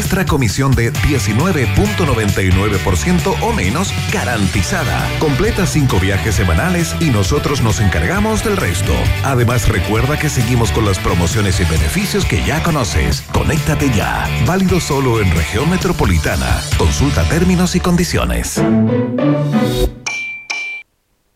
nuestra comisión de 19.99% o menos garantizada. Completa cinco viajes semanales y nosotros nos encargamos del resto. Además, recuerda que seguimos con las promociones y beneficios que ya conoces. Conéctate ya. Válido solo en región metropolitana. Consulta términos y condiciones.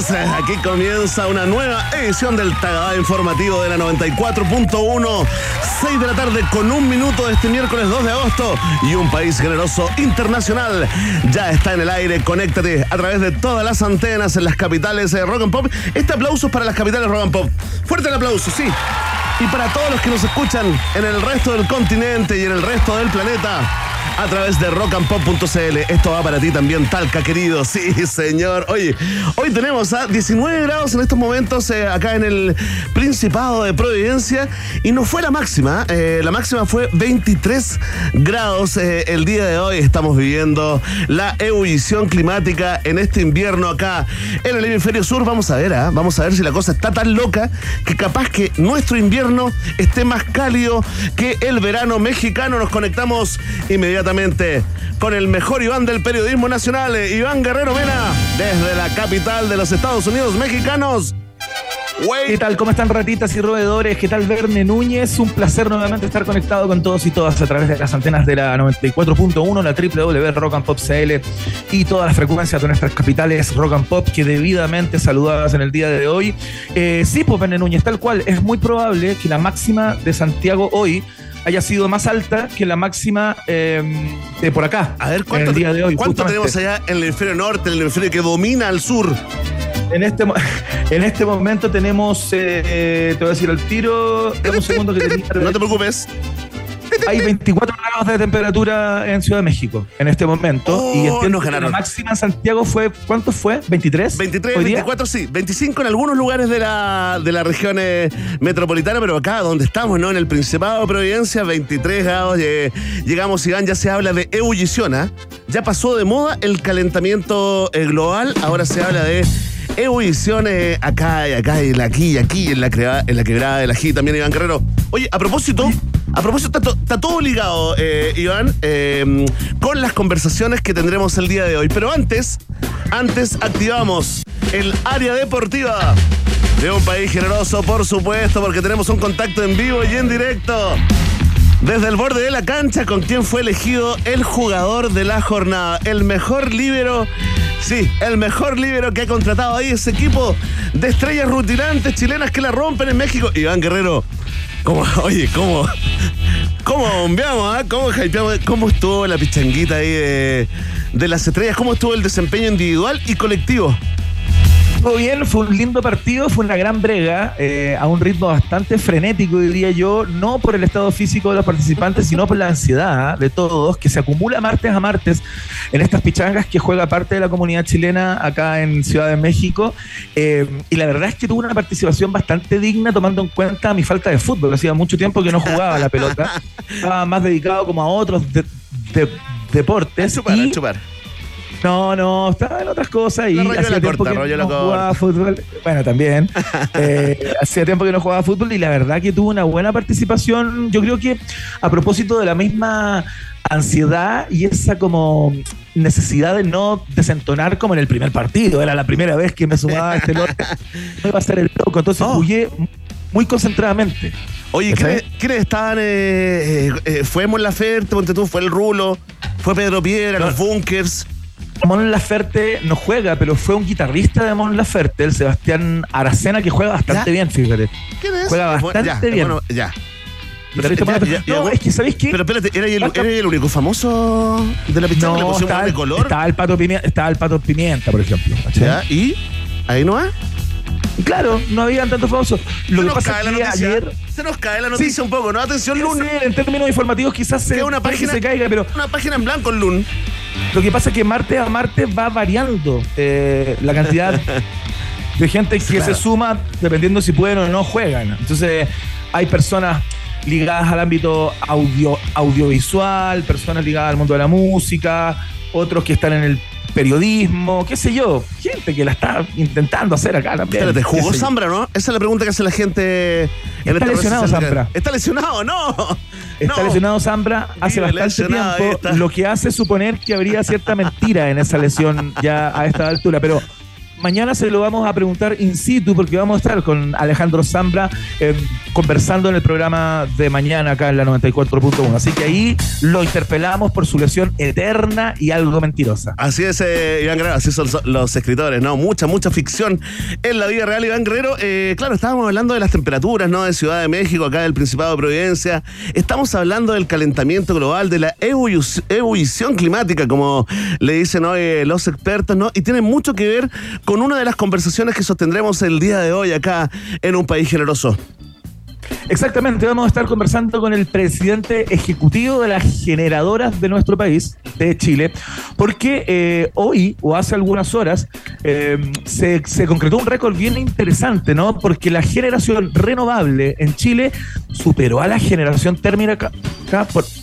Aquí comienza una nueva edición del Tagada Informativo de la 94.1. 6 de la tarde con un minuto este miércoles 2 de agosto. Y un país generoso internacional ya está en el aire. Conéctate a través de todas las antenas en las capitales de Rock and Pop. Este aplauso es para las capitales Rock and Pop. Fuerte el aplauso, sí. Y para todos los que nos escuchan en el resto del continente y en el resto del planeta a través de rockandpop.cl. Esto va para ti también, Talca, querido. Sí, señor. Oye, hoy tenemos a 19 grados en estos momentos eh, acá en el Principado de Providencia y no fue la máxima. eh, la máxima fue 23 grados eh, el día de hoy. Estamos viviendo la ebullición climática en este invierno acá en el hemisferio sur. Vamos a ver, ¿ah? vamos a ver si la cosa está tan loca que capaz que nuestro invierno esté más cálido que el verano mexicano. Nos conectamos inmediatamente con el mejor Iván del periodismo nacional, eh, Iván Guerrero Mena, desde la capital de los Estados Unidos mexicanos. ¿Qué tal? ¿Cómo están ratitas y roedores? ¿Qué tal Verne Núñez? Un placer nuevamente estar conectado con todos y todas a través de las antenas de la 94.1, la www Rock and Pop CL y todas las frecuencias de nuestras capitales Rock and Pop que debidamente saludadas en el día de hoy. Eh, sí, pues Verne Núñez, tal cual, es muy probable que la máxima de Santiago hoy haya sido más alta que la máxima eh, de por acá. A ver, en ¿cuánto, el día de hoy. ¿cuánto tenemos allá en el hemisferio norte, en el hemisferio que domina al sur? En este, en este momento tenemos, eh, te voy a decir al tiro, un segundo que tenía- No te preocupes. Hay 24 grados de temperatura en Ciudad de México en este momento. Oh, y entiendo nos que. La máxima en Santiago fue, ¿cuánto fue? ¿23? 23, hoy día? 24, sí. 25 en algunos lugares de la, de la región eh, metropolitana, pero acá donde estamos, ¿no? En el Principado de Providencia, 23 grados. eh, llegamos, Iván, ya se habla de ebullición, ¿ah? Ya pasó de moda el calentamiento eh, global, ahora se habla de eh, acá y acá y aquí y aquí, en la, crea- en la quebrada del ají también, Iván Guerrero. Oye, a propósito, a propósito, está, to- está todo ligado, eh, Iván, eh, con las conversaciones que tendremos el día de hoy. Pero antes, antes activamos el área deportiva de un país generoso, por supuesto, porque tenemos un contacto en vivo y en directo. Desde el borde de la cancha, con quien fue elegido el jugador de la jornada, el mejor líbero, sí, el mejor líbero que ha contratado ahí ese equipo de estrellas rutilantes chilenas que la rompen en México. Iván Guerrero, ¿cómo, oye, cómo, cómo bombeamos, ah? ¿Cómo hypeamos? ¿Cómo estuvo la pichanguita ahí de las estrellas? ¿Cómo estuvo el desempeño individual y colectivo? Estuvo bien, fue un lindo partido, fue una gran brega, eh, a un ritmo bastante frenético, diría yo, no por el estado físico de los participantes, sino por la ansiedad de todos, que se acumula martes a martes en estas pichangas que juega parte de la comunidad chilena acá en Ciudad de México. Eh, y la verdad es que tuvo una participación bastante digna, tomando en cuenta mi falta de fútbol. Hacía mucho tiempo que no jugaba la pelota, estaba más dedicado como a otros de- de- deportes. A chupar, y- a chupar. No, no, estaba en otras cosas y La hacía tiempo corta, que no corta. jugaba fútbol. Bueno, también. Eh, hacía tiempo que no jugaba fútbol y la verdad que tuvo una buena participación. Yo creo que a propósito de la misma ansiedad y esa como necesidad de no desentonar como en el primer partido. Era la primera vez que me sumaba a este lote. No iba a ser el loco. Entonces Oh. jugué muy concentradamente. Oye. ¿quiénes, quiénes estaban? Eh, eh, eh, fue Mon Laferte, ponte tú, fue el Rulo, fue Pedro Piedra, No. los Bunkers. Mon Laferte no juega, pero fue un guitarrista de Mon Laferte, el Sebastián Aracena, que juega bastante bien, fíjate. ¿Quién es? Juega bastante bien. Bueno, ya. Ya, ya, no, bueno. es que, ¿sabéis qué? Pero espérate, ¿era el, Basta- era el único famoso de la pichanga? ¿Le no, pusieron estaba, de el- color? estaba el Pato Pimienta, estaba el Pato Pimienta, por ejemplo. Ya, ¿y? ¿Ahí no va? Claro, no habían tantos famosos. Lo se que nos pasa cae la es que noticia. ayer... Se nos cae la noticia un poco, ¿no? Atención, Lun. en términos informativos quizás se, una página, se caiga, pero una página en blanco, Lun. Lo que pasa es que martes a martes va variando eh, la cantidad de gente que Claro. se suma dependiendo si pueden o no juegan. Entonces, hay personas ligadas al ámbito audio, audiovisual, personas ligadas al mundo de la música, otros que están en el periodismo, qué sé yo, gente que la está intentando hacer acá también. Espérate, ¿jugó. Zambra, no? Esa es la pregunta que hace la gente en Está esta lesionado. Zambra. ¿Está lesionado? ¡No! Está No. lesionado Zambra hace Vive bastante tiempo, lo que hace suponer que habría cierta mentira en esa lesión ya a esta altura, pero mañana se lo vamos a preguntar in situ porque vamos a estar con Alejandro Zambra eh, conversando en el programa de mañana acá en la 94.1, así que ahí lo interpelamos por su lesión eterna y algo mentirosa. Así es, eh, Iván Guerrero, así son so- los escritores, ¿no? Mucha, mucha ficción en la vida real, Iván Guerrero. Eh, claro, estábamos hablando de las temperaturas, ¿no? De Ciudad de México, acá del Principado de Providencia. Estamos hablando del calentamiento global, de la ebullici- ebullición climática, como le dicen hoy los expertos, ¿no? Y tiene mucho que ver con una de las conversaciones que sostendremos el día de hoy acá en un país generoso. Exactamente, vamos a estar conversando con el presidente ejecutivo de las generadoras de nuestro país, de Chile, porque eh, hoy o hace algunas horas eh, se, se concretó un récord bien interesante, ¿no? Porque la generación renovable en Chile superó a la generación térmica,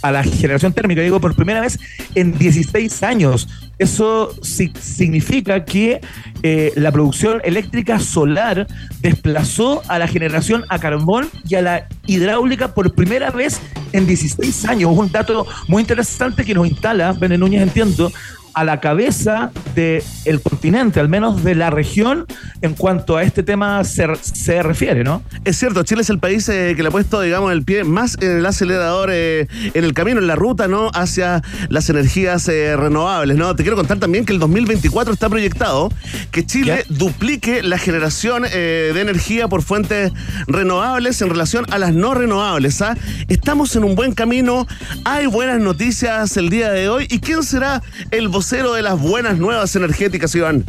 a la generación térmica, digo, por primera vez en 16 años. Eso si- significa que eh, la producción eléctrica solar desplazó a la generación a carbón y a la hidráulica por primera vez en 16 años. Un dato muy interesante que nos instala, Bene Núñez, entiendo, a la cabeza del continente, al menos de la región, en cuanto a este tema se, se refiere, ¿no? Es cierto, Chile es el país eh, que le ha puesto, digamos, el pie más en el acelerador, eh, en el camino, en la ruta, ¿no? Hacia las energías eh, renovables, ¿no? Te quiero contar también que el 2024 está proyectado que Chile duplique la generación de energía por fuentes renovables en relación a las no renovables, ¿ah? Estamos en un buen camino, hay buenas noticias el día de hoy. ¿Y quién será el vocero de las buenas nuevas energéticas, Iván?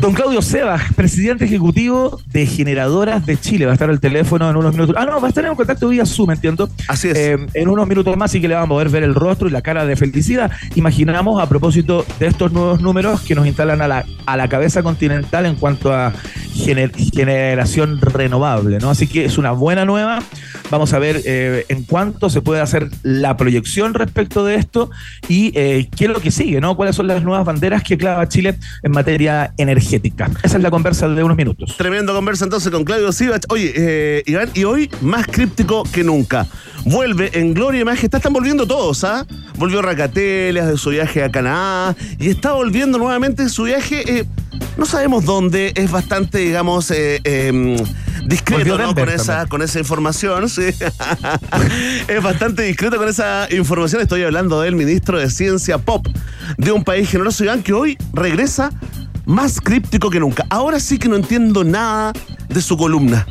Don Claudio Sebas, presidente ejecutivo de Generadoras de Chile, va a estar al teléfono en unos minutos. Ah, no, va a estar en contacto vía Zoom, entiendo. Así es. Eh, en unos minutos más sí que le vamos a poder ver el rostro y la cara de felicidad. Imaginamos a propósito de estos nuevos números que nos instalan a la, a la cabeza continental en cuanto a gener- generación renovable, ¿no? Así que es una buena nueva. Vamos a ver eh, en cuánto se puede hacer la proyección respecto de esto y eh, qué es lo que sigue, ¿no? ¿Cuáles son las nuevas banderas que clava Chile en materia energética? Esa es la conversa de unos minutos. Tremendo conversa entonces con Claudio Sivach. Oye, eh, Iván, y hoy más críptico que nunca. Vuelve en gloria y majestad. Están volviendo todos, ¿ah? Volvió Racateles de su viaje a Canadá y está volviendo nuevamente su viaje. eh, no sabemos dónde, es bastante, digamos, eh, eh, discreto con, esa, con esa información. sí. es bastante discreto con esa información. Estoy hablando del ministro de Ciencia Pop de un país generoso, Iván, que hoy regresa más críptico que nunca. Ahora sí que no entiendo nada de su columna.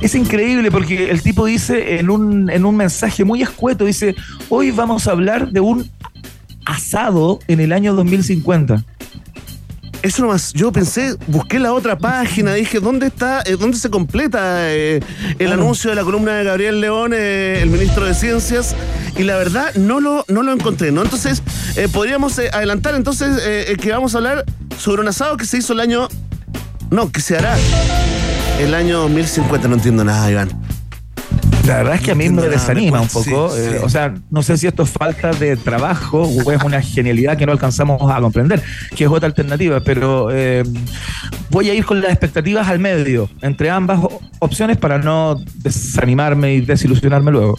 Es increíble porque el tipo dice en un, en un mensaje muy escueto, dice, hoy vamos a hablar de un asado en el año 2050. Eso nomás, yo pensé, busqué la otra página, dije, ¿dónde está, eh, dónde se completa eh, el Claro. anuncio de la columna de Gabriel León, eh, el ministro de Ciencias? Y la verdad, no lo, no lo encontré, ¿no? Entonces, podríamos adelantar entonces que vamos a hablar sobre un asado que se hizo el año... No, que se hará el año 2050, no entiendo nada, Iván. La verdad es que a mí me desanima un poco. sí, eh. O sea, no sé si esto es falta de trabajo o es una genialidad que no alcanzamos a comprender, que es otra alternativa, pero eh, voy a ir con las expectativas al medio, entre ambas opciones para no desanimarme y desilusionarme luego.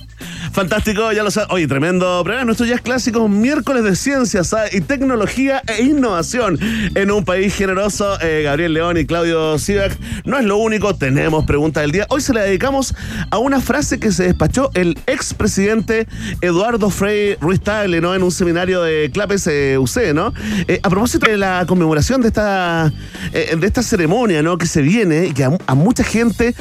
Fantástico, ya lo sabes. Oye, tremendo programa. Nuestro es clásico, miércoles de ciencias y tecnología e innovación en un país generoso. Eh, Gabriel León y Claudio Sivak. No es lo único, tenemos pregunta del día. Hoy se la dedicamos a una frase que se despachó el expresidente Eduardo Frei Ruiz Tagle, ¿no? En un seminario de Clapes eh, UC, ¿no? Eh, a propósito de la conmemoración de esta, eh, de esta ceremonia, ¿no? Que se viene y que a, a mucha gente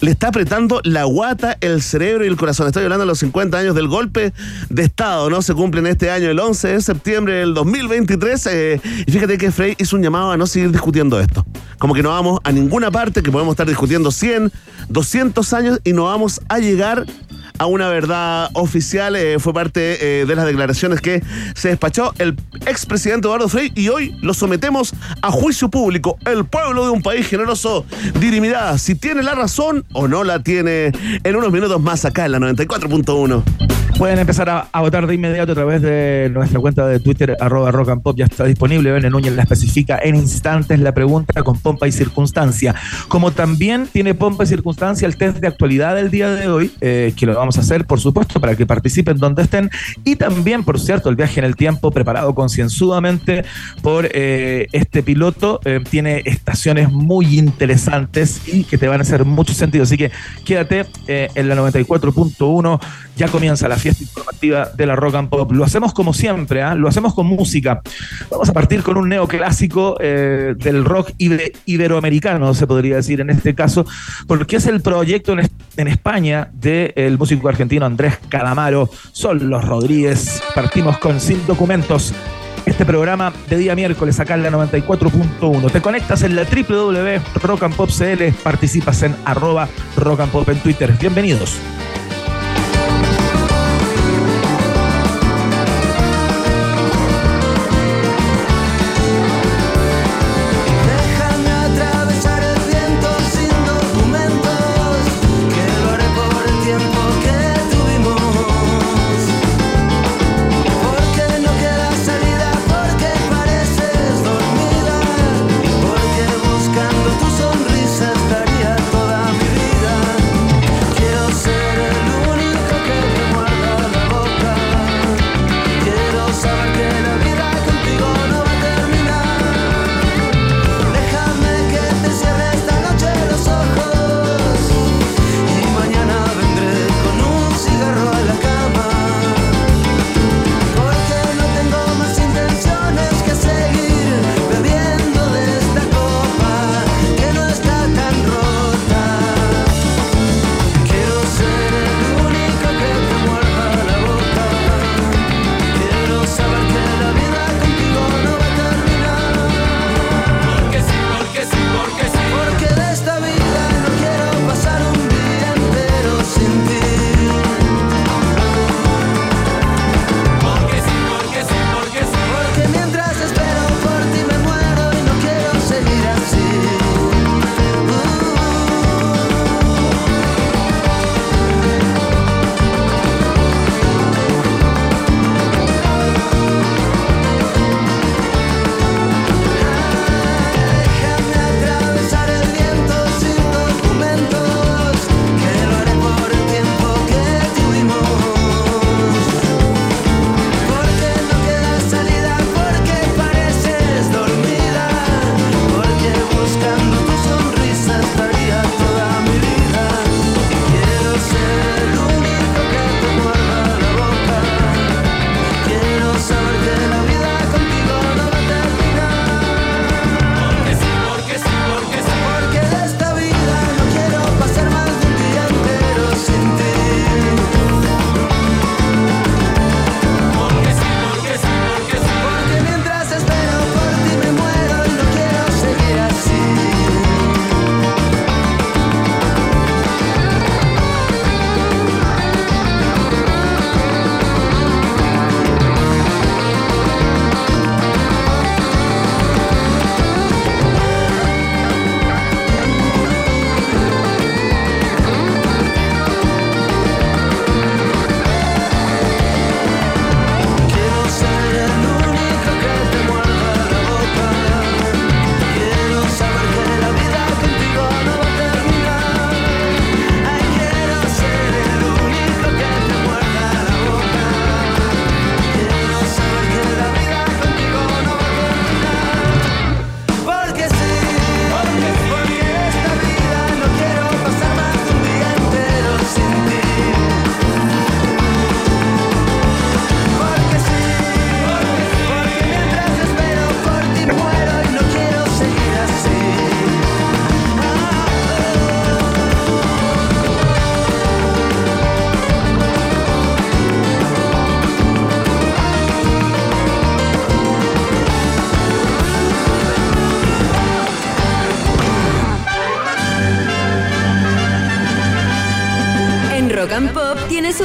le está apretando la guata, el cerebro y el corazón. Estoy hablando de los 50 años del golpe de Estado, ¿no? Se cumplen este año, el 11 de septiembre del 2023. eh, y fíjate que Frey hizo un llamado a no seguir discutiendo esto. Como que no vamos a ninguna parte, que podemos estar discutiendo 100, 200 años y no vamos a llegar a una verdad oficial. eh, fue parte eh, de las declaraciones que se despachó el expresidente Eduardo Frei y hoy lo sometemos a juicio público. El pueblo de un país generoso dirimirá si tiene la razón o no la tiene en unos minutos más acá en la 94.1. Pueden empezar a, votar de inmediato a través de nuestra cuenta de Twitter, arroba rock and pop, ya está disponible. Bene Núñez la especifica en instantes la pregunta con pompa y circunstancia. Como también tiene pompa y circunstancia el test de actualidad del día de hoy, eh, que lo vamos a hacer, por supuesto, para que participen donde estén. Y también, por cierto, el viaje en el tiempo preparado concienzudamente por eh, este piloto. eh, tiene estaciones muy interesantes y que te van a hacer mucho sentido. Así que quédate en la 94.1. Ya comienza la fiesta informativa de la rock and pop. Lo hacemos como siempre, ¿ah? lo hacemos con música. Vamos a partir con un neoclásico eh, del rock ibe- iberoamericano, se podría decir en este caso, porque es el proyecto en, en España del músico argentino Andrés Calamaro, Son los Rodríguez. Partimos con Sin Documentos. Este programa de día miércoles acá en la 94.1. Te conectas en la www Rock and Pop CL, participas en arroba Rock and Pop en Twitter. Bienvenidos.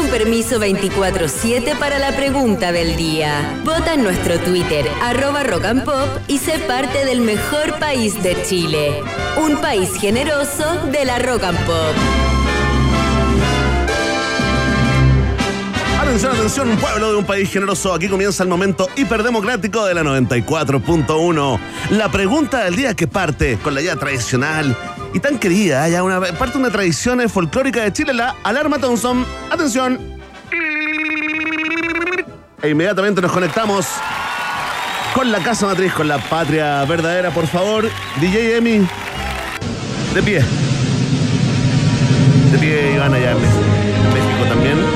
Permiso 24-7 para la pregunta del día. Vota en nuestro Twitter, arroba Rock Pop, y sé parte del mejor país de Chile. Un país generoso de la Rock and Pop. Atención, atención, pueblo de un país generoso. Aquí comienza el momento hiperdemocrático de la 94.1. La pregunta del día que parte con la ya tradicional y tan querida, ya una parte de una tradición folclórica de Chile, la alarma Thompson. Atención. E inmediatamente nos conectamos con la casa matriz, con la patria verdadera, por favor. DJ Emi, de pie. De pie, allá en México también.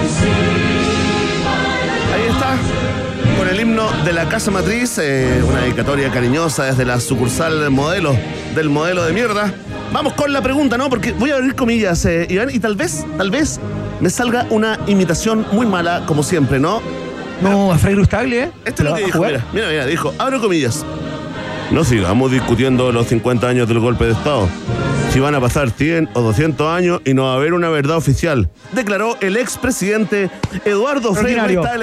Himno de la Casa Matriz, eh, una dedicatoria cariñosa desde la sucursal modelo, del modelo de mierda. Vamos con la pregunta, ¿no? Porque voy a abrir comillas, eh, Iván, y tal vez, tal vez me salga una imitación muy mala, como siempre, ¿no? No, a Frei Rustaglia, ¿eh? Esto es lo ¿Lo que dijo, mira, mira, mira, dijo, abro comillas. No sigamos discutiendo los 50 años del golpe de Estado. Si van a pasar 100 o 200 años y no va a haber una verdad oficial, declaró el expresidente Eduardo Frei.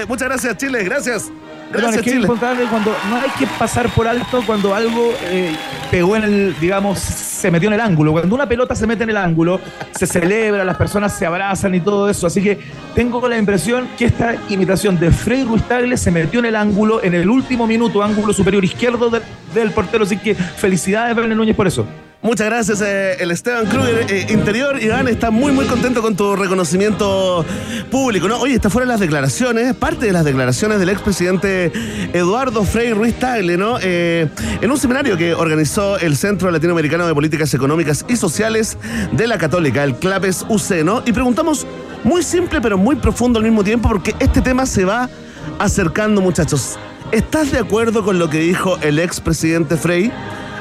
Muchas gracias, Chile, gracias. Perdón, es que es Chile. importante cuando no hay que pasar por alto cuando algo eh, pegó en el, digamos, se metió en el ángulo. Cuando una pelota se mete en el ángulo, se celebra, las personas se abrazan y todo eso. Así que tengo la impresión que esta imitación de Frei Ruiz Tagle se metió en el ángulo en el último minuto, ángulo superior izquierdo del, del portero. Así que felicidades, Bernie Núñez, por eso. Muchas gracias, eh, el Esteban Kruger eh, Interior. Iván está muy, muy contento con tu reconocimiento público, ¿no? Oye, estas fueron las declaraciones, parte de las declaraciones del expresidente Eduardo Frei Ruiz Tagle, ¿no? Eh, en un seminario que organizó el Centro Latinoamericano de Políticas Económicas y Sociales de la Católica, el CLAPES UC, ¿no? Y preguntamos muy simple, pero muy profundo al mismo tiempo, porque este tema se va acercando, muchachos. ¿Estás de acuerdo con lo que dijo el expresidente Frei?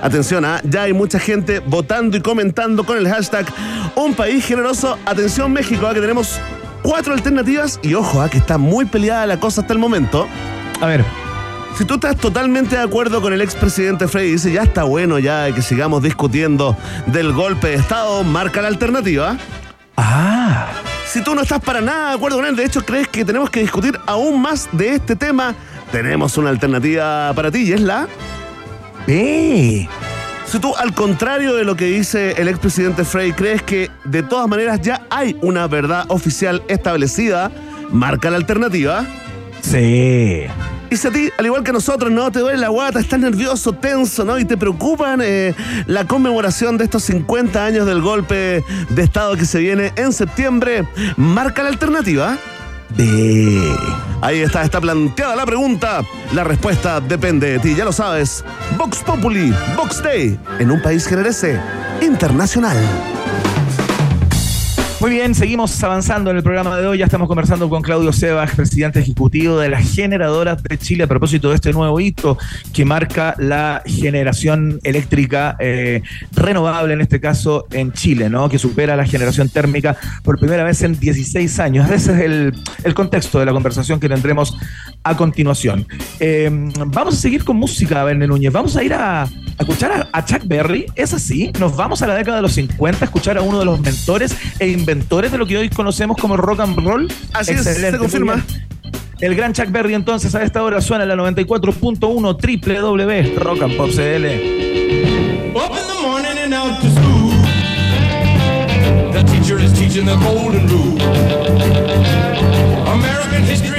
Atención, ¿ah? ya hay mucha gente votando y comentando con el hashtag Un País Generoso. Atención México, ¿ah? que tenemos cuatro alternativas y ojo, ¿ah? que está muy peleada la cosa hasta el momento. A ver, Si tú estás totalmente de acuerdo con el expresidente Frey y dice ya está bueno ya que sigamos discutiendo del golpe de Estado, marca la alternativa. ah, Si tú no estás para nada de acuerdo con él, de hecho crees que tenemos que discutir aún más de este tema, tenemos una alternativa para ti y es la... ve. Si tú, al contrario de lo que dice el expresidente Frey, crees que de todas maneras ya hay una verdad oficial establecida, marca la alternativa. Sí. Y si a ti, al igual que a nosotros, no te duele la guata, estás nervioso, tenso, ¿no? Y te preocupan eh, la conmemoración de estos 50 años del golpe de Estado que se viene en septiembre, marca la alternativa. Ahí está, está planteada la pregunta. La respuesta depende de ti, ya lo sabes. Vox Populi, Vox Day, en un país generese internacional. Muy bien, seguimos avanzando en el programa de hoy. Ya estamos conversando con Claudio Sebas, presidente ejecutivo de las generadoras de Chile, a propósito de este nuevo hito que marca la generación eléctrica eh, renovable, en este caso en Chile, ¿no? Que supera la generación térmica por primera vez en 16 años. Ese es el, el contexto de la conversación que tendremos a continuación. Eh, vamos a seguir con música, Verne Núñez. Vamos a ir a, a escuchar a, a Chuck Berry. Es así, nos vamos a la década de los 50 a escuchar a uno de los mentores e inventores de lo que hoy conocemos como rock and roll. Así es, se confirma. El gran Chuck Berry entonces a esta hora suena en la 94.1 www Rock and Pop CL. Up in the morning and out to school. The teacher is teaching the golden rule. American history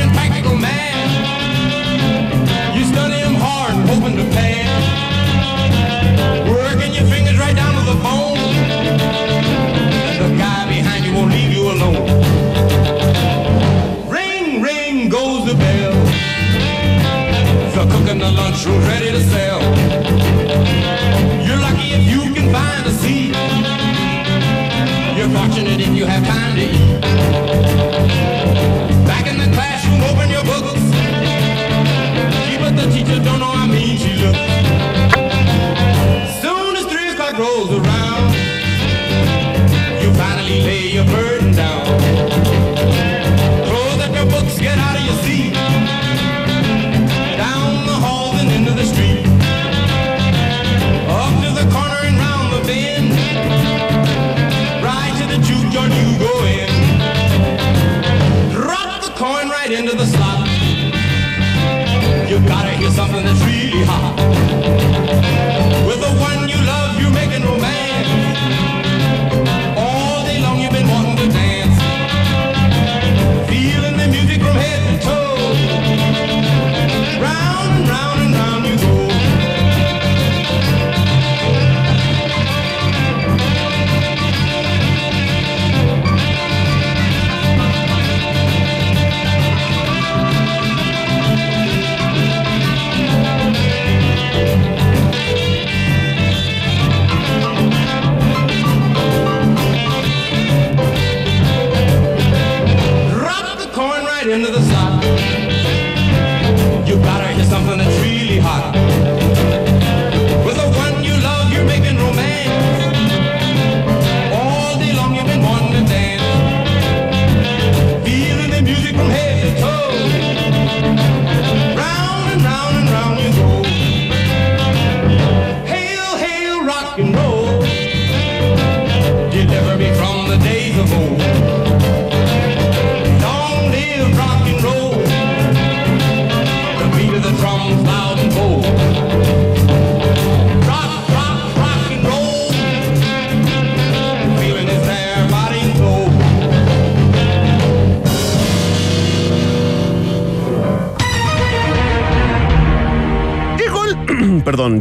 Ready to sell. You're lucky if you can find a seat. You're fortunate if you have time to eat. something that's real.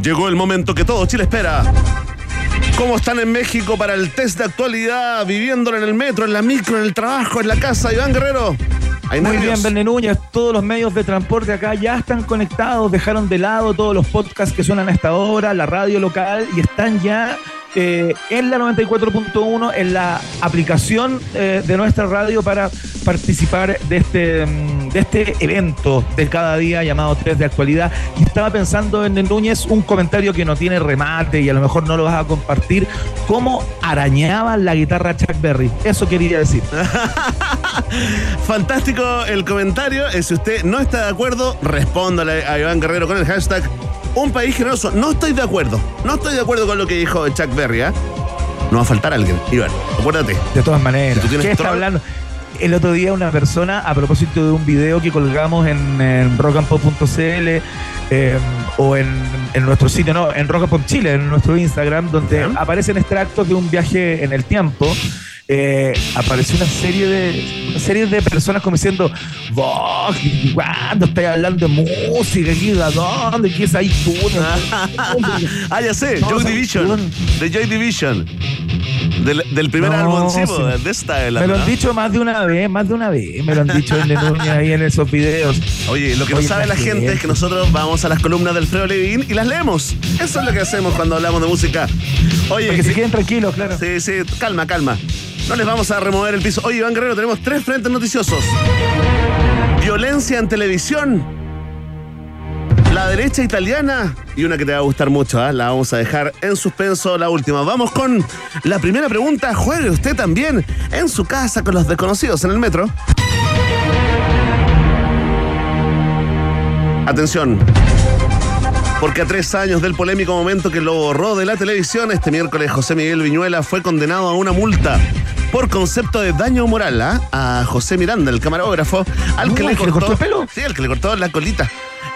Llegó el momento que todo Chile espera. ¿Cómo están en México para el test de actualidad, viviéndolo en el metro, en la micro, en el trabajo, en la casa? Iván Guerrero. ¿Hay Muy nervios? bien, Verne Núñez. Todos los medios de transporte acá ya están conectados, dejaron de lado todos los podcasts que suenan a esta hora, la radio local y están ya eh, en la 94.1, en la aplicación eh, de nuestra radio para participar de este, mm, de este evento de cada día llamado Test de Actualidad. Y estaba pensando en Núñez un comentario que no tiene remate y a lo mejor no lo vas a compartir, cómo arañaba la guitarra Chuck Berry. Eso quería decir. Fantástico el comentario. Eh, Si usted no está de acuerdo, respóndale a Iván Guerrero con el hashtag Un País Generoso. No estoy de acuerdo. No estoy de acuerdo con lo que dijo Chuck Berry. ¿ah? No va a faltar alguien. Iván, acuérdate. De todas maneras. Si tú tienes ¿Qué está hablando? El otro día una persona, a propósito de un video que colgamos en, en rockandpop.cl eh, o en, en nuestro sitio, no, en Rock and Pop Chile, en nuestro Instagram, donde aparecen extractos de un viaje en el tiempo. eh, apareció una serie de una serie de personas como diciendo vos cuando estáis hablando de música aquí ¿a dónde qué es ahí tú ah, ya sé. No, Joy Division. De Joy Division. Del, del primer No, álbum, sí, sí. po, de Style. me lo han ¿no? dicho más de una vez más de una vez me lo han dicho en Núñez ahí en esos videos Oye, lo que no Oye, sabe la gente es que nosotros vamos a las columnas del Fredo Levin y las leemos. Eso es lo que hacemos cuando hablamos de música. Oye, que se queden tranquilos claro Sí, sí, calma, calma. No les vamos a remover el piso. Oye, Iván Guerrero, tenemos tres frentes noticiosos. Violencia en televisión. La derecha italiana y una que te va a gustar mucho, ¿ah? la vamos a dejar en suspenso, la última. Vamos con la primera pregunta. ¿Juegue usted también en su casa con los desconocidos en el metro? Atención, porque a tres años del polémico momento que lo borró de la televisión, este miércoles José Miguel Viñuela fue condenado a una multa por concepto de daño moral ¿ah? a José Miranda, el camarógrafo, al que le ¿que le cortó, cortó el pelo? Sí, al que le cortó la colita.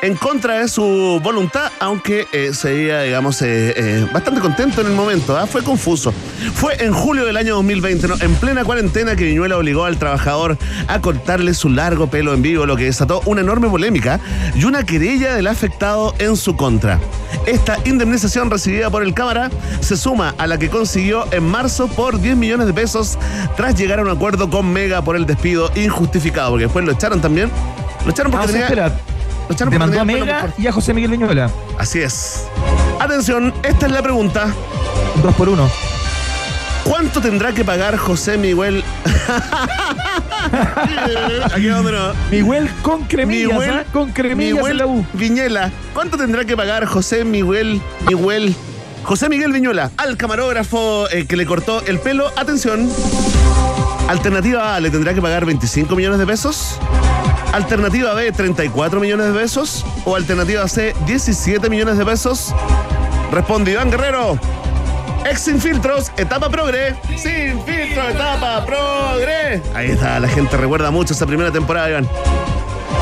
En contra de su voluntad, aunque eh, se veía, digamos, eh, eh, bastante contento en el momento, ¿ah? fue confuso. Fue en julio del año 2020, ¿no? en plena cuarentena, que Viñuela obligó al trabajador a cortarle su largo pelo en vivo, lo que desató una enorme polémica y una querella del afectado en su contra. Esta indemnización recibida por el Cámara se suma a la que consiguió en marzo por 10 millones de pesos tras llegar a un acuerdo con Mega por el despido injustificado, porque después lo echaron también. Lo echaron porque Ah, tenía... espera, lo demandó a Mega y a José Miguel Viñuela Así es. Atención, esta es la pregunta. dos por uno ¿Cuánto tendrá que pagar José Miguel? Aquí donde no. Miguel con cremillas Miguel- ¿ah? con cremillas Miguel en la U Viñela. ¿Cuánto tendrá que pagar José Miguel Miguel José Miguel Viñuela al camarógrafo eh, que le cortó el pelo? Atención. Alternativa A le tendrá que pagar 25 millones de pesos. Alternativa B 34 millones de pesos o alternativa C 17 millones de pesos. Responde Iván Guerrero. Ex sin filtros, etapa progre. Sin filtro, etapa progre. Ahí está, la gente recuerda mucho esa primera temporada, Iván.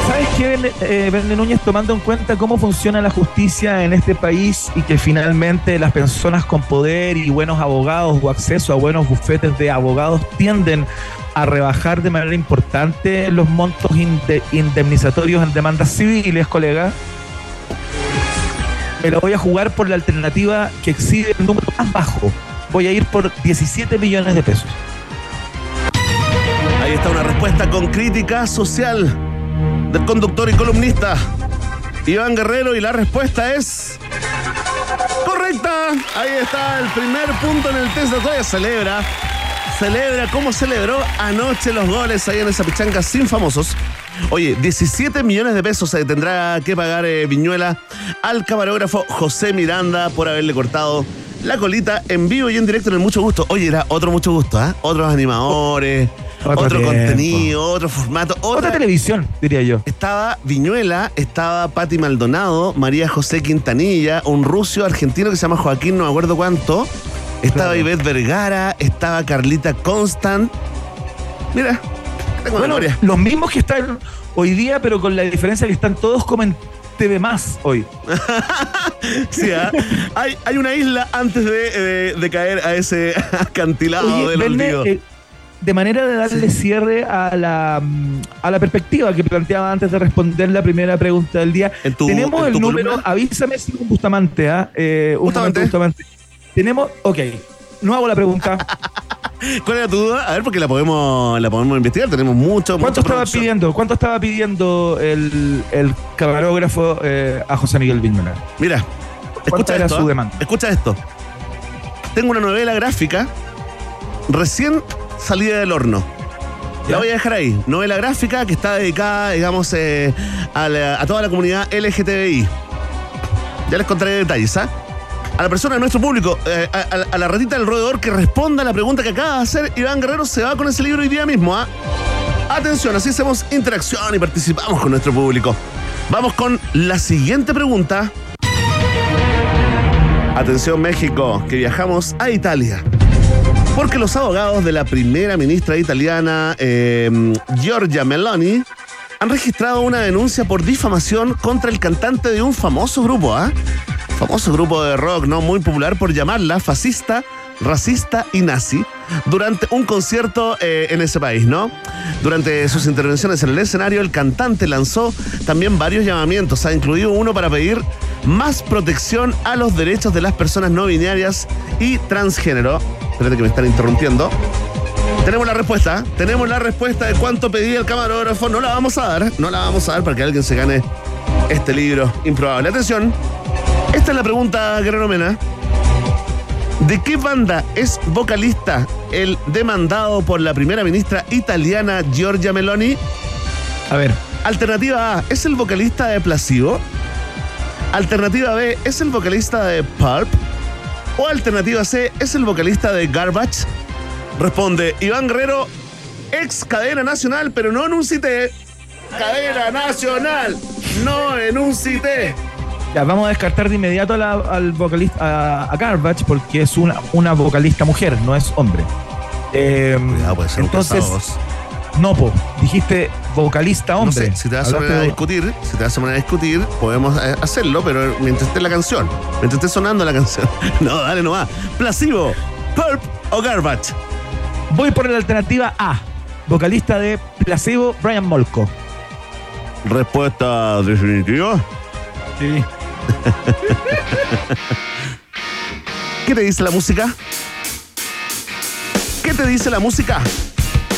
¿Sabes qué, eh, Núñez, tomando en cuenta cómo funciona la justicia en este país y que finalmente las personas con poder y buenos abogados o acceso a buenos bufetes de abogados tienden a rebajar de manera importante los montos inde- indemnizatorios en demandas civiles, colega? Me voy a jugar por la alternativa que exige el número más bajo. Voy a ir por 17 millones de pesos. Ahí está una respuesta con crítica social del conductor y columnista Iván Guerrero y la respuesta es correcta. Ahí está el primer punto en el test de todavía celebra. Celebra cómo celebró anoche los goles ahí en esa pichanga sin famosos. Oye, 17 millones de pesos eh, tendrá que pagar eh, Viñuela al camarógrafo José Miranda por haberle cortado la colita en vivo y en directo en el Mucho Gusto. Oye, era otro Mucho Gusto, ¿ah? Otros animadores, Otro otro, contenido, otro formato, Otra otra... televisión, diría yo. Estaba Viñuela, estaba Patti Maldonado, María José Quintanilla, un ruso argentino que se llama Joaquín, no me acuerdo cuánto, estaba. Ivette Vergara, estaba Carlita Constant. Mira, tengo Bueno, memoria. los mismos que están hoy día, pero con la diferencia que están todos como en TV más hoy. Sí, ¿ah? hay, hay una isla antes de, de- de caer a ese acantilado Oye, del Verne, olvido. eh, de manera de darle cierre a la, mm, a la perspectiva que planteaba antes de responder la primera pregunta del día, tu- tenemos en el número, columna. avísame si un Bustamante, ¿ah? Eh, un Bustamante. momento, Bustamante. Tenemos, ok, no hago la pregunta. ¿Cuál era tu duda? A ver, porque la podemos, la podemos investigar. Tenemos mucho, ¿Cuánto estaba producción. pidiendo? ¿Cuánto estaba pidiendo el, el camarógrafo eh, a José Miguel Vignola? Mira, ¿Cuánta escucha era esto. su demanda? Escucha esto. Tengo una novela gráfica recién salida del horno. La voy a dejar ahí. Novela gráfica que está dedicada, digamos, eh, a, la- a toda la comunidad LGTBI. Ya les contaré detalles, ¿ah? A la persona de nuestro público, eh, a, la ratita del roedor que responda a la pregunta que acaba de hacer, Iván Guerrero se va con ese libro hoy día mismo, ¿ah? Atención, así hacemos interacción y participamos con nuestro público. Vamos con la siguiente pregunta. Atención México, que viajamos a Italia. Porque los abogados de la primera ministra italiana, eh, Giorgia Meloni, han registrado una denuncia por difamación contra el cantante de un famoso grupo, ¿ah? Famoso grupo de rock, ¿no? Muy popular por llamarla fascista, racista y nazi, durante un concierto eh, en ese país, ¿no? Durante sus intervenciones en el escenario, el cantante lanzó también varios llamamientos, ha incluido uno para pedir más protección a los derechos de las personas no binarias y transgénero. Espérate que me están interrumpiendo. Tenemos la respuesta, tenemos la respuesta de cuánto pedía el camarógrafo. No la vamos a dar, no la vamos a dar para que alguien se gane este libro improbable. Atención, esta es la pregunta, Guerrero Mena. ¿De qué banda es vocalista el demandado por la primera ministra italiana Giorgia Meloni? A ver, Alternativa A, ¿es el vocalista de Placebo? Alternativa B, ¿es el vocalista de Pulp? O alternativa C, ¿es el vocalista de Garbage? Responde Iván Guerrero, ex cadena nacional, pero no en un cité. Cadena nacional, no en un cité. Ya vamos a descartar de inmediato a la- al vocalista, a, a Garbage, porque es una, una vocalista mujer, no es hombre. Eh, Cuidado, puede ser entonces, no, po, dijiste vocalista No hombre. sé, si te vas a poner a discutir, si te vas a poner a discutir, podemos eh, hacerlo, pero mientras esté la canción, mientras esté sonando la canción. No, dale nomás. Placebo, Pulp o Garbage. Voy por la alternativa A, vocalista de Placebo, Brian Molko. Respuesta definitiva. Sí. ¿Qué te dice la música? ¿Qué te dice la música?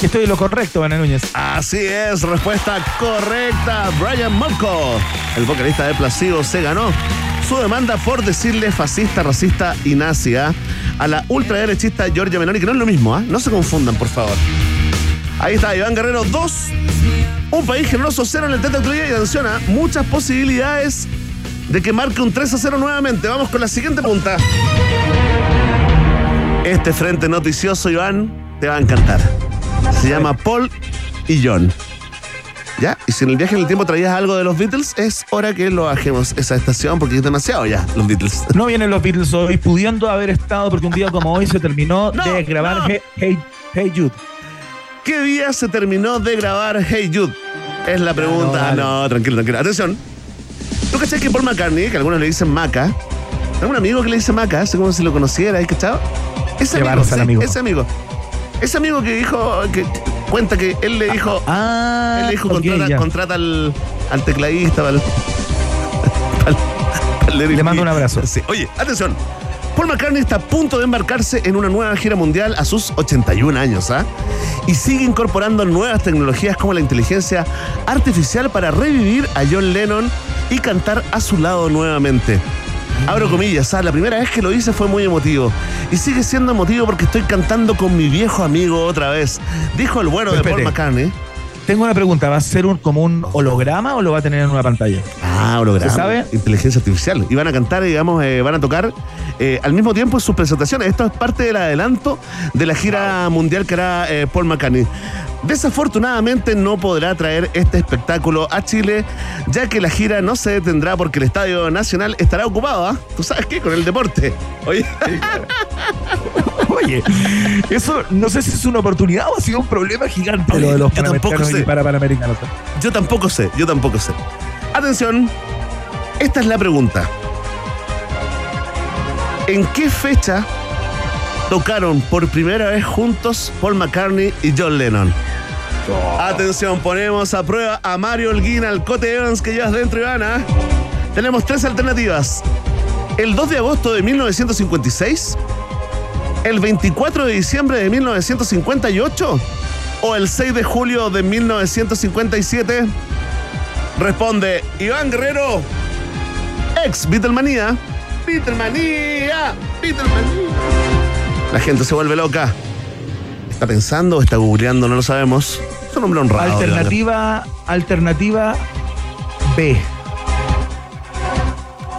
Estoy en lo correcto, Ana Núñez. Así es, respuesta correcta. Brian Molko, el vocalista de Placebo, se ganó su demanda por decirle fascista, racista y nazi ¿ah? a la ultraderechista Giorgia Meloni, que no es lo mismo, ¿ah? no se confundan, por favor. Ahí está, Iván Guerrero 2. Un país generoso 0 en el Teta y atención, ¿ah? muchas posibilidades de que marque un 3 a 0 nuevamente. Vamos con la siguiente punta. Este frente noticioso, Iván, te va a encantar. Se llama Paul y John. ¿Ya? Y si en el viaje en el tiempo traías algo de los Beatles, es hora que lo bajemos esa estación porque es demasiado ya, los Beatles. No vienen los Beatles hoy, pudiendo haber estado, porque un día como hoy se terminó No, de grabar no. Hey, Hey, Hey Jude. ¿Qué día se terminó de grabar Hey Jude? Es la pregunta. dale. No, tranquilo, tranquilo. Atención. ¿Tú cachai que Paul McCartney, que algunos le dicen Maca, tengo un amigo que le dice Maca, así como si lo conociera, ¿hay cachado? Ese amigo, sí, amigo. ese amigo. Ese amigo que dijo, que cuenta que él le dijo, Ah, él le dijo, contrata, al, al tecladista, al, Le mando un abrazo. Sí. Oye, atención. Paul McCartney está a punto de embarcarse en una nueva gira mundial a sus 81 años, ¿ah? Y sigue incorporando nuevas tecnologías como la inteligencia artificial para revivir a John Lennon y cantar a su lado nuevamente. Abro comillas, ¿ah? la primera vez que lo hice fue muy emotivo. Y sigue siendo emotivo porque estoy cantando con mi viejo amigo otra vez. Dijo el bueno de Paul. McCartney. Tengo una pregunta, ¿va a ser un, como un holograma o lo va a tener en una pantalla? Ah, holograma. ¿Se sabe? Inteligencia artificial. Y van a cantar, digamos, eh, van a tocar eh, al mismo tiempo en sus presentaciones. Esto es parte del adelanto de la gira mundial que hará eh, Paul McCartney. Desafortunadamente no podrá traer este espectáculo a Chile, ya que la gira no se detendrá porque el Estadio Nacional estará ocupado, ¿ah? ¿Tú sabes qué? Con el deporte. Oye, Oye, eso no sé si es una oportunidad o ha sido un problema gigante lo de los yo tampoco sé. y para panamericanos. yo tampoco sé, yo tampoco sé. Atención, esta es la pregunta. ¿En qué fecha tocaron por primera vez juntos Paul McCartney y John Lennon? Atención, ponemos a prueba a Mario Holguín, al Cote Evans que llevas dentro, Ivana. Tenemos tres alternativas. El 2 de agosto de 1956, el 24 de diciembre de 1958 o el 6 de julio de 1957. Responde Iván Guerrero, ex Beatlemanía. Beatlemanía, Beatlemanía. La gente se vuelve loca. Está pensando, está googleando, no lo sabemos. Es un hombre honrado. Alternativa, alternativa B.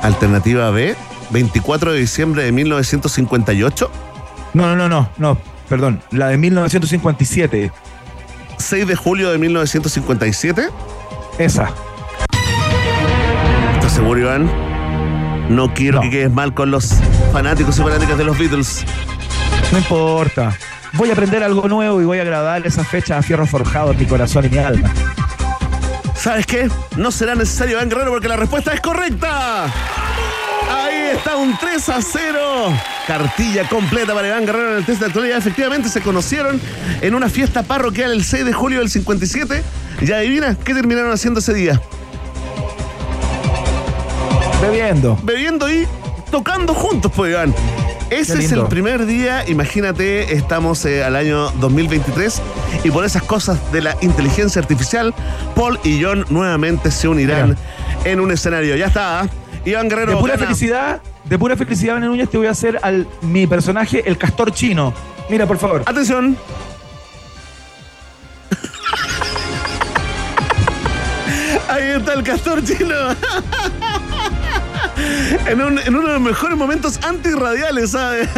Alternativa B, 24 de diciembre de 1958, No, no, no, no, no, perdón. La de 1957. 6 de julio de 1957. Esa. ¿Estás seguro, Iván? No quiero No. que quedes mal con los fanáticos y fanáticas de los Beatles. No importa. Voy a aprender algo nuevo y voy a grabar esa fecha a fierro forjado en mi corazón y mi alma. ¿Sabes qué? No será necesario Iván Guerrero porque la respuesta es correcta. Ahí está un 3 a 0. Cartilla completa para Iván Guerrero en el test de actualidad. Efectivamente se conocieron en una fiesta parroquial el 6 de julio del 57. Y adivina qué terminaron haciendo ese día. Bebiendo. Bebiendo y tocando juntos, pues Iván. Ese es el primer día, imagínate, estamos eh, al año 2023 y por esas cosas de la inteligencia artificial, Paul y John nuevamente se unirán en un escenario. Ya está, ¿ah? Iván Guerrero. De pura gana. felicidad, de pura felicidad, Bené Núñez, te voy a hacer al mi personaje, el castor chino. Mira, por favor. Atención. Ahí está el castor chino. En, un- en uno de los mejores momentos antirradiales, ¿sabes?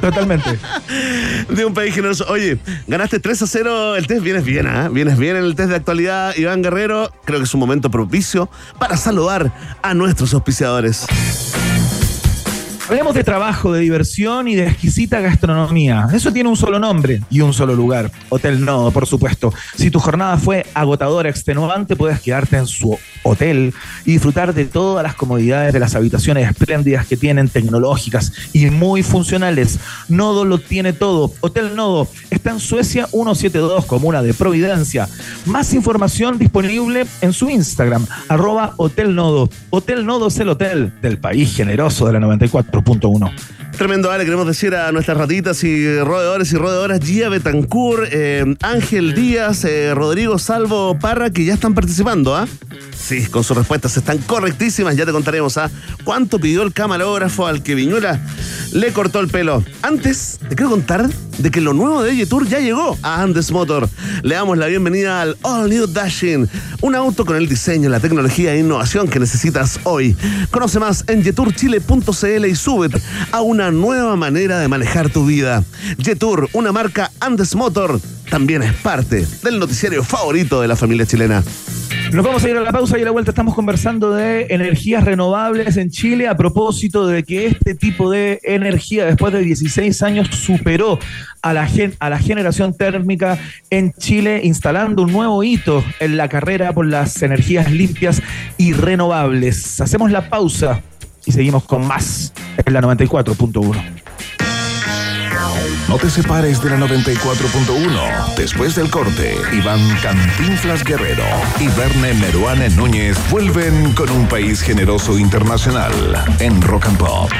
Totalmente. de un país generoso. Oye, ganaste 3 a 0 el test. Vienes bien, ¿ah? Vienes bien en el test de actualidad, Iván Guerrero. Creo que es un momento propicio para saludar a nuestros auspiciadores. Hablemos de trabajo, de diversión y de exquisita gastronomía. Eso tiene un solo nombre y un solo lugar. Hotel Nodo, por supuesto. Si tu jornada fue agotadora, extenuante, puedes quedarte en su hotel y disfrutar de todas las comodidades de las habitaciones espléndidas que tienen, tecnológicas y muy funcionales. Nodo lo tiene todo. Hotel Nodo está en Suecia 172, comuna de Providencia. Más información disponible en su Instagram, arroba Hotel Nodo. Hotel Nodo es el hotel del país generoso de la 94.1. Tremendo, Ale. Queremos decir a nuestras ratitas y roedores y roedoras, Gia Betancourt, eh, Ángel Díaz, eh, Rodrigo Salvo Parra, que ya están participando, ¿ah? Sí, con sus respuestas están correctísimas. Ya te contaremos, ¿ah? ¿Cuánto pidió el camarógrafo al que Viñuela le cortó el pelo? Antes, te quiero contar de que lo nuevo de Yetur ya llegó a Andes Motor. Le damos la bienvenida al All New Dashing, un auto con el diseño, la tecnología e innovación que necesitas hoy. Conoce más en yeturchile.cl y súbete a una nueva manera de manejar tu vida. Yetur, una marca Andes Motor, también es parte del noticiario favorito de la familia chilena. Nos vamos a ir a la pausa y a la vuelta estamos conversando de energías renovables en Chile a propósito de que este tipo de energía después de 16 años superó a la, a la generación térmica en Chile instalando un nuevo hito en la carrera por las energías limpias y renovables. Hacemos la pausa y seguimos con más en la 94.1. No te separes de la 94.1. Después del corte, Iván Cantinflas Guerrero y Verne Meruane Núñez vuelven con un país generoso internacional en Rock and Pop.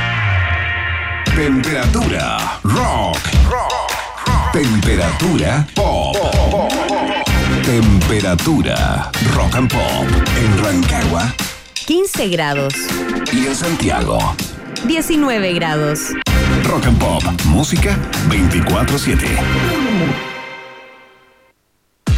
Temperatura rock. Temperatura pop. Temperatura rock and pop en Rancagua 15 grados, y en Santiago. 19 grados. Rock and Pop, música 24/7.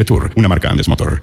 Jetour, una marca Andes Motor.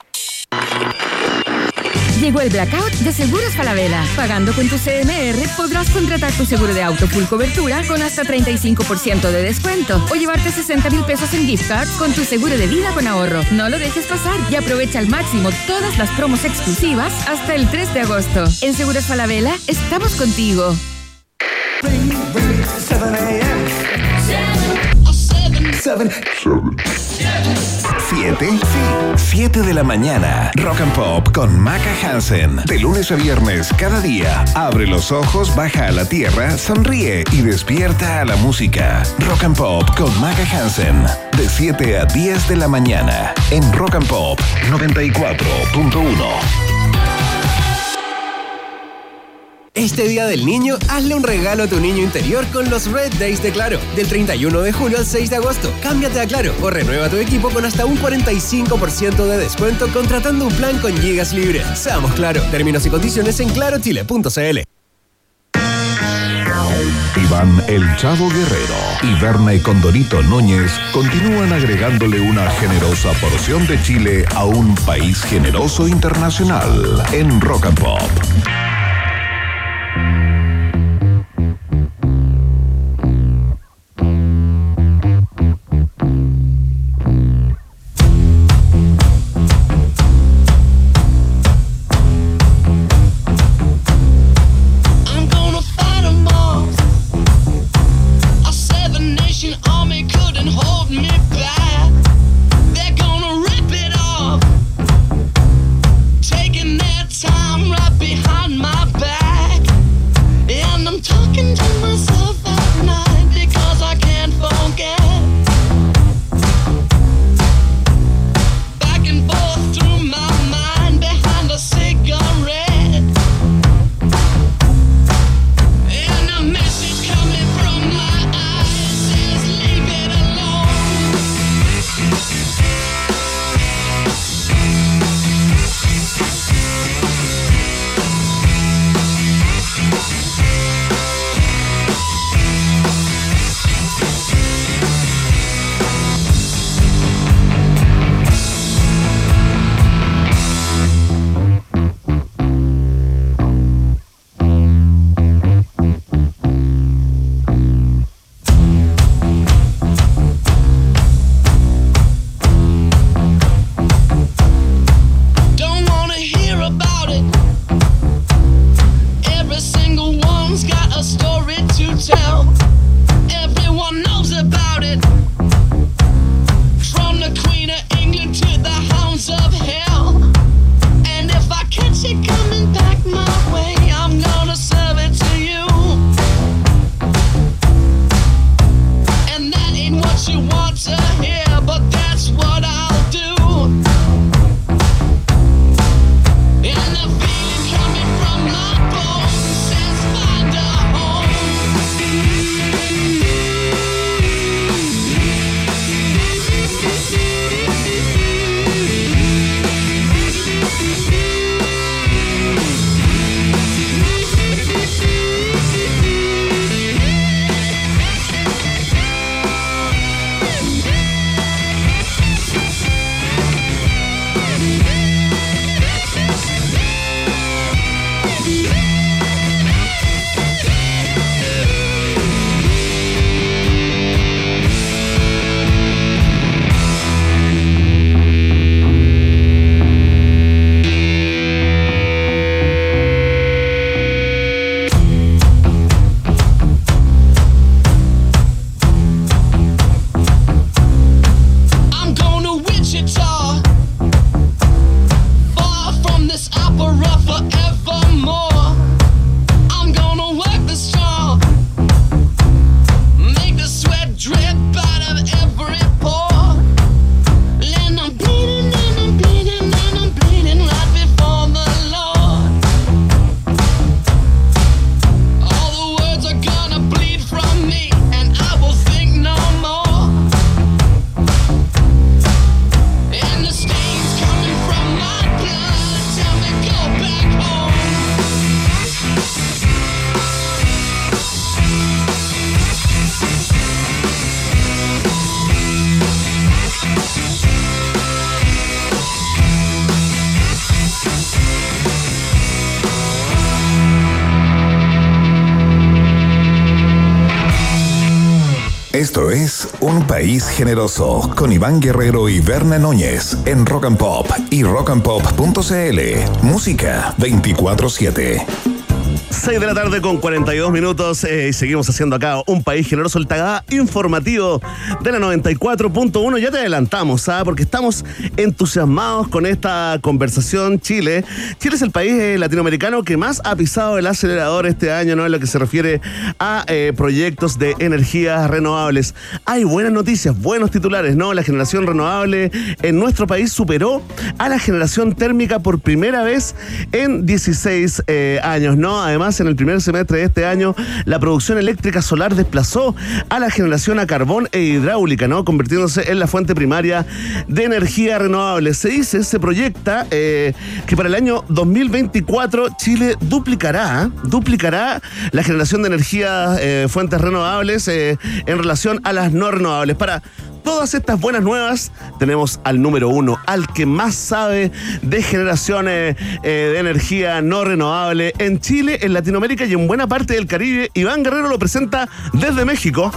Llegó el blackout de Seguros Falabella. Pagando con tu CMR podrás contratar tu seguro de auto full cobertura con hasta 35% de descuento o llevarte 60 mil pesos en gift cards con tu seguro de vida con ahorro. No lo dejes pasar y aprovecha al máximo todas las promos exclusivas hasta el 3 de agosto. En Seguros Falabella estamos contigo. 7. Sí, 7 de la mañana. Rock and Pop con Maca Hansen. De lunes a viernes, cada día. Abre los ojos, baja a la tierra, sonríe y despierta a la música. Rock and Pop con Maca Hansen. De 7 a 10 de la mañana. En Rock and Pop 94.1. Este Día del Niño, hazle un regalo a tu niño interior con los Red Days de Claro. Del 31 de julio al 6 de agosto. Cámbiate a Claro o renueva tu equipo con hasta un 45% de descuento contratando un plan con gigas libres. Seamos Claro. Términos y condiciones en clarochile.cl. Iván El Chavo Guerrero y Berna y Condorito Núñez continúan agregándole una generosa porción de Chile a un país generoso internacional en Rock and Pop. Generoso con Iván Guerrero y Berna Núñez en Rock and Pop y rockandpop.cl. Música 24-7. 6 de la tarde con 42 minutos eh, y seguimos haciendo acá un país generoso, el tagada informativo de la 94.1. Ya te adelantamos, ¿ah? porque estamos entusiasmados con esta conversación. Chile. Chile es el país eh, latinoamericano que más ha pisado el acelerador este año, ¿no? En lo que se refiere a eh, proyectos de energías renovables. Hay buenas noticias, buenos titulares, ¿no? La generación renovable en nuestro país superó a la generación térmica por primera vez en 16 eh, años, ¿no? Además, en el primer semestre de este año, la producción eléctrica solar desplazó a la generación a carbón e hidráulica, ¿no? Convirtiéndose en la fuente primaria de energía renovable. Se dice, se proyecta eh, que para el año 2024 Chile duplicará, duplicará la generación de energía eh, fuentes renovables eh, en relación a las no renovables. Para todas estas buenas nuevas, tenemos al número uno, al que más sabe de generaciones eh, de energía no renovable en Chile, en Latinoamérica y en buena parte del Caribe. Iván Guerrero lo presenta desde México.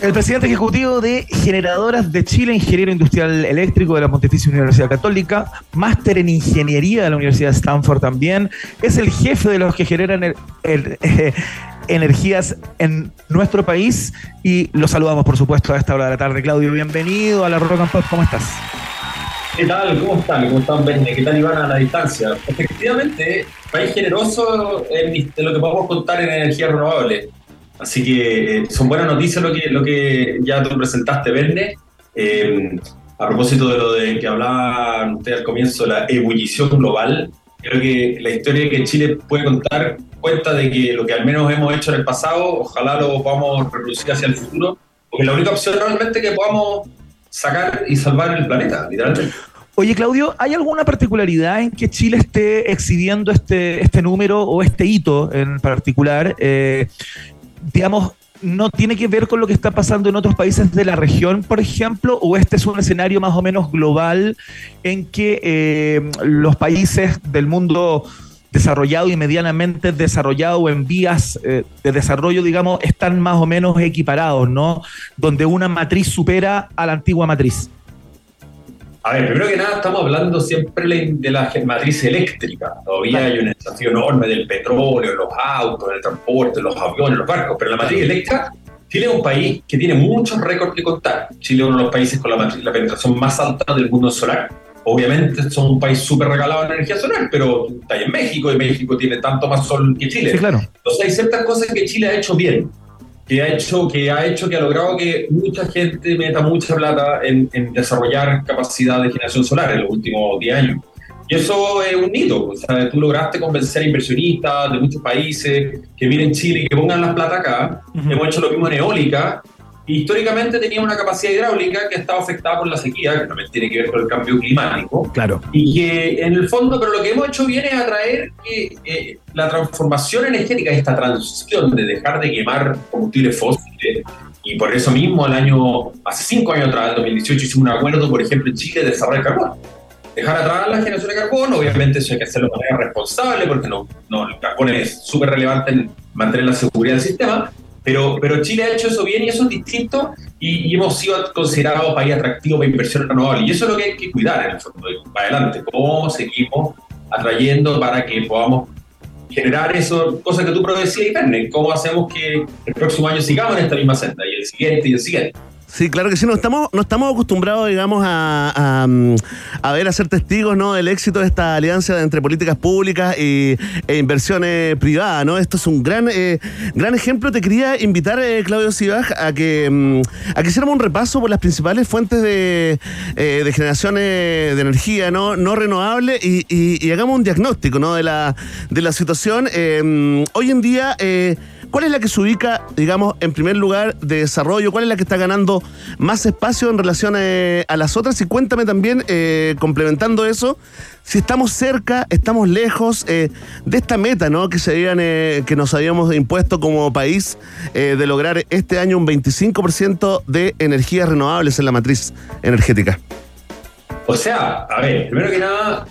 El presidente ejecutivo de Generadoras de Chile, ingeniero industrial eléctrico de la Pontificia Universidad Católica, máster en ingeniería de la Universidad de Stanford también, es el jefe de los que generan el- eh, energías en nuestro país y lo saludamos, por supuesto, a esta hora de la tarde. Claudio, bienvenido a la Rock and Pop, ¿cómo estás? ¿Qué tal? ¿Cómo están? ¿Cómo están, Benne? ¿Qué tal, Iván, a la distancia? Efectivamente, país generoso en lo que podemos contar en energía renovable. Así que eh, son buenas noticias lo que, lo que ya tú presentaste, Benne. Eh, a propósito de lo de que hablaban ustedes al comienzo, la ebullición global, creo que la historia que Chile puede contar cuenta de que lo que al menos hemos hecho en el pasado, ojalá lo podamos reproducir hacia el futuro, porque es la única opción realmente que podamos sacar y salvar el planeta, literalmente. Oye, Claudio, ¿hay alguna particularidad en que Chile esté exhibiendo este, este número o este hito en particular? Eh, digamos, ¿no tiene que ver con lo que está pasando en otros países de la región, por ejemplo? ¿O este es un escenario más o menos global en que eh, los países del mundo desarrollado y medianamente desarrollado o en vías eh, de desarrollo, digamos, están más o menos equiparados, ¿no? Donde una matriz supera a la antigua matriz. A ver, primero que nada estamos hablando siempre de la matriz eléctrica. Todavía hay un desafío enorme del petróleo, los autos, el transporte, los aviones, los barcos, pero la matriz eléctrica, Chile es un país que tiene muchos récords que contar. Chile es uno de los países con la, matriz- la penetración más alta del mundo solar. Obviamente son un país súper regalado en energía solar, pero está en México y México tiene tanto más sol que Chile. Sí, claro. Entonces hay ciertas cosas que Chile ha hecho bien, que ha hecho, que ha hecho, que ha logrado que mucha gente meta mucha plata en, en desarrollar capacidad de generación solar en los últimos 10 años. Y eso es un hito. O sea, tú lograste convencer a inversionistas de muchos países que miren Chile y que pongan la plata acá. Hemos hecho lo mismo en eólica. Históricamente tenía una capacidad hidráulica que estaba afectada por la sequía, que también tiene que ver con el cambio climático. Claro. Y que en el fondo, pero lo que hemos hecho bien es atraer que eh, la transformación energética, esta transición de dejar de quemar combustibles fósiles, y por eso mismo el año, hace cinco años atrás, en 2018, hicimos un acuerdo, por ejemplo, en Chile de desarrollar carbón. Dejar atrás la generación de carbón, obviamente eso hay que hacerlo de manera responsable, porque no, no, el carbón es súper relevante en mantener la seguridad del sistema, pero, pero Chile ha hecho eso bien y eso es distinto y, y hemos sido considerados país atractivo para inversión renovable. Y eso es lo que hay que cuidar en el fondo, y para adelante, cómo seguimos atrayendo para que podamos generar eso, cosas que tú decías, Verne, cómo hacemos que el próximo año sigamos en esta misma senda y el siguiente y el siguiente. Sí, claro que sí, no estamos, no estamos acostumbrados, digamos, a, mm, a ver, a ser testigos ¿no? del éxito de esta alianza entre políticas públicas y, e inversiones privadas, ¿no? Esto es un gran, eh, gran ejemplo. Te quería invitar, eh, Claudio Sibaj, a que, mm, a que hiciéramos un repaso por las principales fuentes de, eh, de generación de energía no, no renovable y, y- y hagamos un diagnóstico ¿no? de, la, de la situación. Eh, mm, hoy en día, eh, ¿Cuál es la que se ubica, digamos, en primer lugar de desarrollo? ¿Cuál es la que está ganando más espacio en relación eh, a las otras? Y cuéntame también, eh, complementando eso, si estamos cerca, estamos lejos eh, de esta meta, ¿no? Que se habían, que nos habíamos impuesto como país de lograr este año un 25% de energías renovables en la matriz energética. O sea, a ver, primero que nada,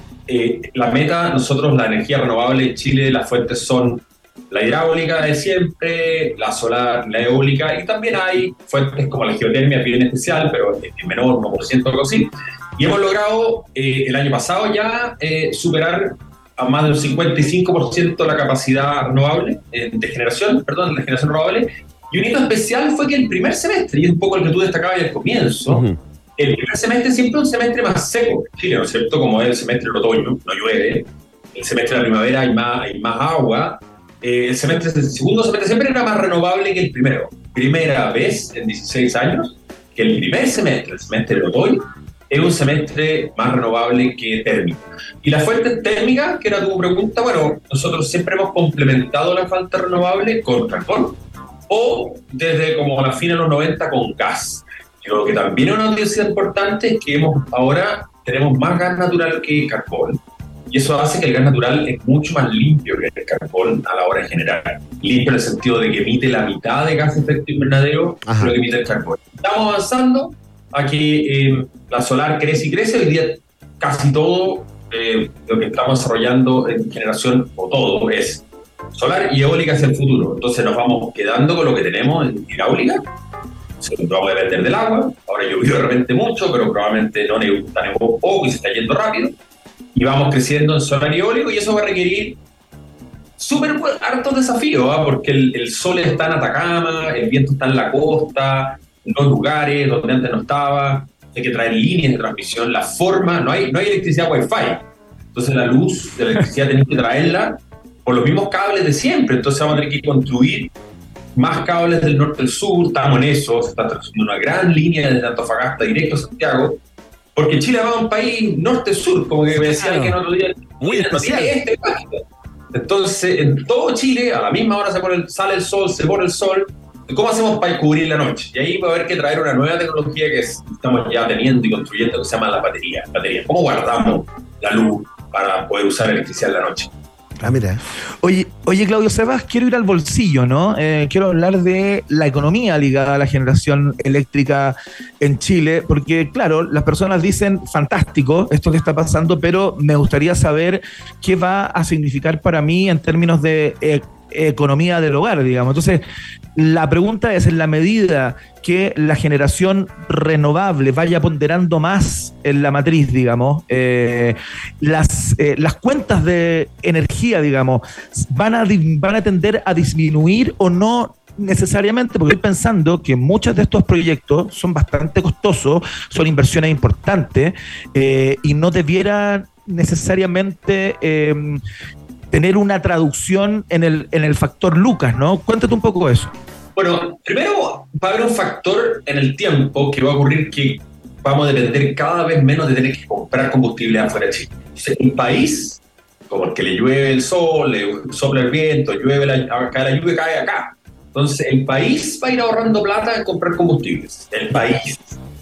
la meta, nosotros la energía renovable en Chile, las fuentes son la hidráulica de siempre, la solar, la eólica, y también hay fuentes como la geotermia, bien especial, pero en menor, 1%, algo así. Y hemos logrado eh, el año pasado ya eh, superar a más del 55% la capacidad renovable, eh, de generación, perdón, de generación renovable. Y un hito especial fue que el primer semestre, y es un poco el que tú destacabas al comienzo, el primer semestre siempre es un semestre más seco en Chile, ¿no es cierto? Como es el semestre del otoño, no llueve. El semestre de la primavera hay más, hay más agua. Eh, el, semestre, el segundo semestre siempre era más renovable que el primero. Primera vez en 16 años que el primer semestre, el semestre del otoño, es un semestre más renovable que térmico. Y la fuente térmica, que era tu pregunta, bueno, nosotros siempre hemos complementado la falta renovable con carbón. O desde como la fin de los 90 con gas. Lo que también es una noticia importante es que hemos, ahora tenemos más gas natural que carbón. Y eso hace que el gas natural es mucho más limpio que el carbón a la hora de generar. Limpio en el sentido de que emite la mitad de gas de efecto invernadero de lo que emite el carbón. Estamos avanzando a que eh, la solar crece y crece. Hoy día casi todo eh, lo que estamos desarrollando en generación, o todo, es solar y eólica hacia el futuro. Entonces nos vamos quedando con lo que tenemos en hidráulica. Se vamos a depender del agua. Ahora llovió de repente mucho, pero probablemente no nevó poco y se está yendo rápido. Y vamos creciendo en solar eólico y eso va a requerir súper hartos desafíos, ¿ah? porque el, el sol está en Atacama, el viento está en la costa, en los lugares donde antes no estaba, hay que traer líneas de transmisión, la forma, no hay, no hay electricidad wifi, entonces la luz de la electricidad tenemos que traerla por los mismos cables de siempre, entonces vamos a tener que construir más cables del norte al sur, estamos en eso, se está trazando una gran línea desde Antofagasta directo a Santiago, porque Chile va a un país norte-sur, como que me decía Claro. alguien otro día, Muy no espacial. este. Entonces, en todo Chile, a la misma hora se pone el- sale el sol, se pone el sol. ¿Cómo hacemos para cubrir la noche? Y ahí va a haber que traer una nueva tecnología que es- estamos ya teniendo y construyendo, que se llama la batería. batería. ¿Cómo guardamos la luz para poder usar electricidad en la noche? Ah. Oye, oye, Claudio Sebas, quiero ir al bolsillo, ¿no? Eh, quiero hablar de la economía ligada a la generación eléctrica en Chile, porque, claro, las personas dicen, fantástico esto que está pasando, pero me gustaría saber qué va a significar para mí en términos de eh, economía del hogar, digamos. Entonces, la pregunta es, en la medida que la generación renovable vaya ponderando más en la matriz, digamos, eh, las, eh, las cuentas de energía, digamos, van a, van a tender a disminuir o no necesariamente, porque estoy pensando que muchos de estos proyectos son bastante costosos, son inversiones importantes eh, y no debieran necesariamente tener una traducción en el, en el factor Lucas, ¿no? Cuéntate un poco eso. Bueno, primero va a haber un factor en el tiempo que va a ocurrir que vamos a depender cada vez menos de tener que comprar combustible afuera de Chile. Entonces, un país como el que le llueve el sol, le sopla el viento, llueve la, la lluvia, cae acá. Entonces, el país va a ir ahorrando plata en comprar combustibles. El país.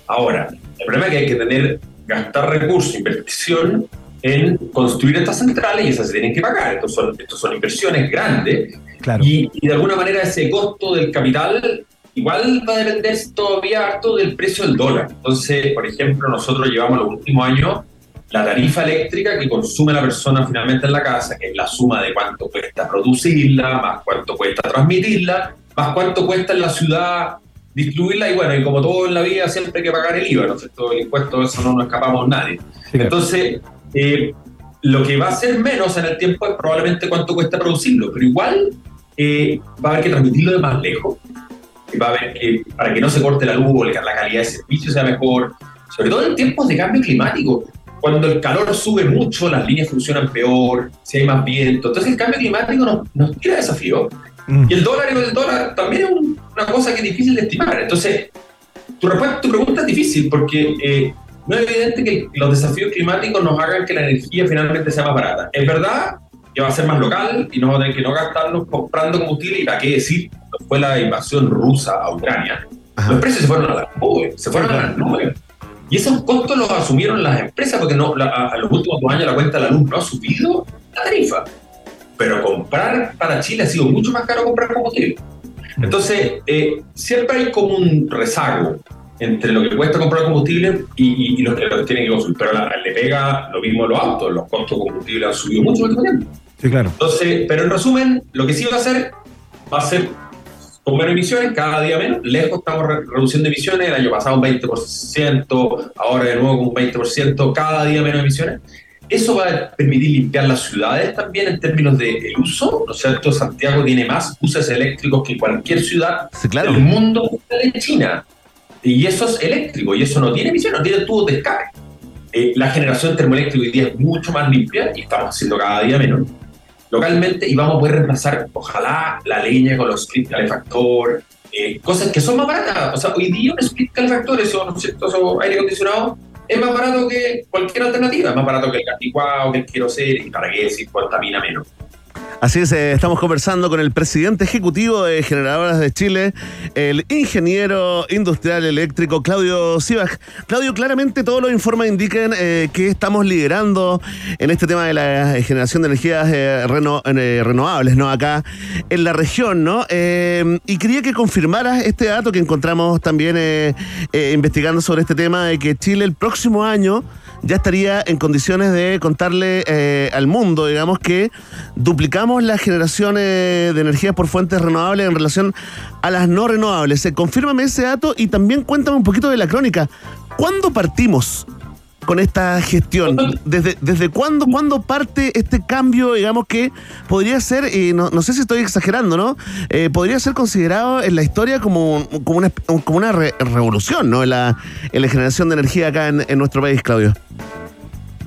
Ahora, el problema es que hay que tener, gastar recursos, inversión en construir estas centrales y esas se tienen que pagar. Estos son, estos son inversiones grandes Claro. y, y de alguna manera ese costo del capital igual va a depender todavía harto del precio del dólar. Entonces, por ejemplo, nosotros llevamos los últimos años la tarifa eléctrica que consume la persona finalmente en la casa, que es la suma de cuánto cuesta producirla, más cuánto cuesta transmitirla, más cuánto cuesta en la ciudad distribuirla y bueno, y como todo en la vida siempre hay que pagar el IVA, ¿no es cierto? El impuesto, eso no nos escapamos nadie. Entonces, eh, lo que va a ser menos en el tiempo es probablemente cuánto cuesta producirlo, pero igual eh, va a haber que transmitirlo de más lejos. Va a haber que, para que no se corte la luz, o la la calidad de servicio sea mejor, sobre todo en tiempos de cambio climático. Cuando el calor sube mucho, las líneas funcionan peor, si hay más viento. Entonces el cambio climático nos, nos tira desafío. Mm. Y el dólar y el dólar también es un- una cosa que es difícil de estimar. Entonces, tu, respuesta- tu pregunta es difícil porque eh, no es evidente que los desafíos climáticos nos hagan que la energía finalmente sea más barata. Es verdad que va a ser más local y no vamos a tener que no gastarnos comprando combustible y para qué decir, fue la invasión rusa a Ucrania, los precios se fueron a las nubes, se fueron a las nubes. Y esos costos los asumieron las empresas porque no, la- a, a los últimos dos años la cuenta de la luz no ha subido la tarifa. Pero comprar para Chile ha sido mucho más caro comprar combustible. Entonces, eh, siempre hay como un rezago entre lo que cuesta comprar combustible y, y, y lo que lo que tienen que consumir. Pero la- le pega lo mismo a los autos, los costos de combustible han subido mucho en el último tiempo. Sí, claro. Entonces, pero en resumen, lo que sí va a hacer, va a ser con menos emisiones, cada día menos. Lejos estamos re- reduciendo emisiones, el año pasado un 20%, ahora de nuevo con un 20%, cada día menos emisiones. Eso va a permitir limpiar las ciudades también en términos de el uso, ¿no es cierto? Santiago tiene más buses eléctricos que cualquier ciudad Sí, claro. del mundo de China. Y eso es eléctrico, y eso no tiene emisiones, no tiene tubos de escape. Eh, la generación termoeléctrica hoy día es mucho más limpia y estamos haciendo cada día menos localmente y vamos a poder reemplazar, ojalá, la leña con los split calefactor, eh, cosas que son más baratas. O sea, hoy día un split calefactor, eso, ¿no? Eso, aire acondicionado, es más barato que cualquier alternativa, es más barato que el gas que el queroseno, y para qué decir contamina menos. Así es, eh, estamos conversando con el presidente ejecutivo de Generadoras de Chile, el ingeniero industrial eléctrico Claudio Sibach. Claudio, claramente todos los informes indican eh, que estamos liderando en este tema de la eh, generación de energías eh, reno- eh, renovables, ¿no? Acá en la región, ¿no? Y quería que confirmaras este dato que encontramos también investigando sobre este tema de que Chile el próximo año ya estaría en condiciones de contarle eh, al mundo, digamos, que duplicamos la generación eh, de energías por fuentes renovables en relación a las no renovables. Eh, confírmame ese dato y también cuéntame un poquito de la crónica. ¿Cuándo partimos con esta gestión? ¿Desde, desde cuándo, cuándo parte este cambio, digamos, que podría ser, y no, no sé si estoy exagerando, ¿no? Eh, podría ser considerado en la historia como, como una, como una re- revolución, ¿no? En la, en la generación de energía acá en, en nuestro país, Claudio.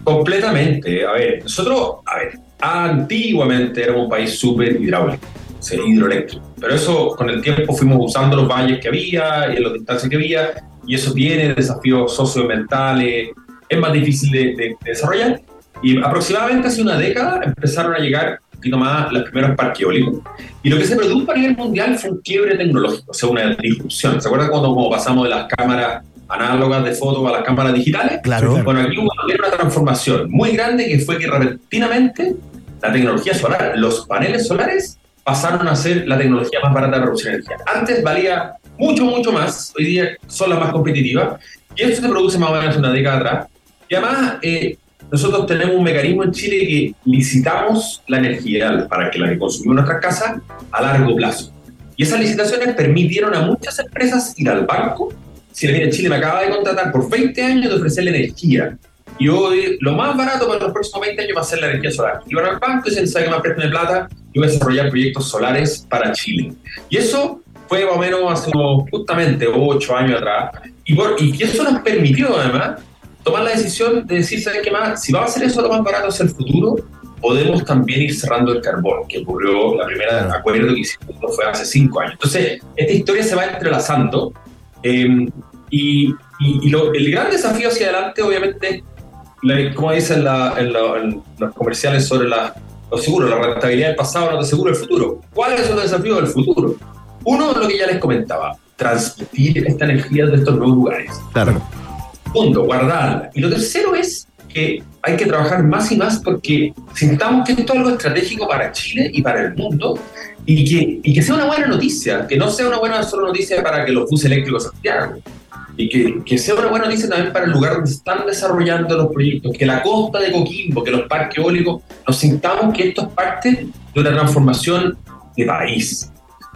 Completamente. A ver, nosotros, a ver, antiguamente éramos un país súper hidráulico, o sea, hidroeléctrico. Pero eso, con el tiempo, fuimos usando los valles que había y las distancias que había, y eso tiene desafíos socioambientales, es más difícil de, de- de desarrollar. Y aproximadamente hace una década empezaron a llegar un poquito más los primeros parques eólicos. Y lo que se produjo a nivel mundial fue un quiebre tecnológico, o sea, una disrupción. ¿Se acuerdan cuando como pasamos de las cámaras análogas de foto a las cámaras digitales? Claro. Bueno, aquí hubo también una transformación muy grande que fue que repentinamente la tecnología solar, los paneles solares pasaron a ser la tecnología más barata de producción de energía. Antes valía mucho, mucho más, hoy día son las más competitivas, y esto se produce más o menos una década atrás. Y además, eh, nosotros tenemos un mecanismo en Chile que licitamos la energía para que la que consumimos nuestras casas a largo plazo. Y esas licitaciones permitieron a muchas empresas ir al banco. Si mira, Chile me acaba de contratar por 20 años de ofrecerle energía. Y hoy lo más barato para los próximos 20 años va a ser la energía solar. Y van al banco y se sabe que más préstame plata y voy a desarrollar proyectos solares para Chile. Y eso fue más o menos hace justamente 8 años atrás. Y, por, y eso nos permitió además tomar la decisión de decir, ¿sabes qué más? Si va a ser eso lo más barato hacia el futuro, podemos también ir cerrando el carbón, que ocurrió la primera acuerdo que hicimos fue hace cinco años. Entonces, esta historia se va entrelazando eh, y, y- y lo- el gran desafío hacia adelante, obviamente, la- como dicen la- en, la- en los comerciales sobre la, los seguros, la rentabilidad del pasado no te asegura el futuro. ¿Cuáles son los desafíos del futuro? Uno lo que ya les comentaba, transmitir esta energía de estos nuevos lugares. Claro. Segundo, guardarla. Y lo tercero es que hay que trabajar más y más porque sintamos que esto es algo estratégico para Chile y para el mundo y que, y que sea una buena noticia, que no sea una buena solo noticia para que los buses eléctricos Santiago y que, que sea una buena noticia también para el lugar donde están desarrollando los proyectos, que la costa de Coquimbo, que los parques eólicos, nos sintamos que esto es parte de una transformación de país.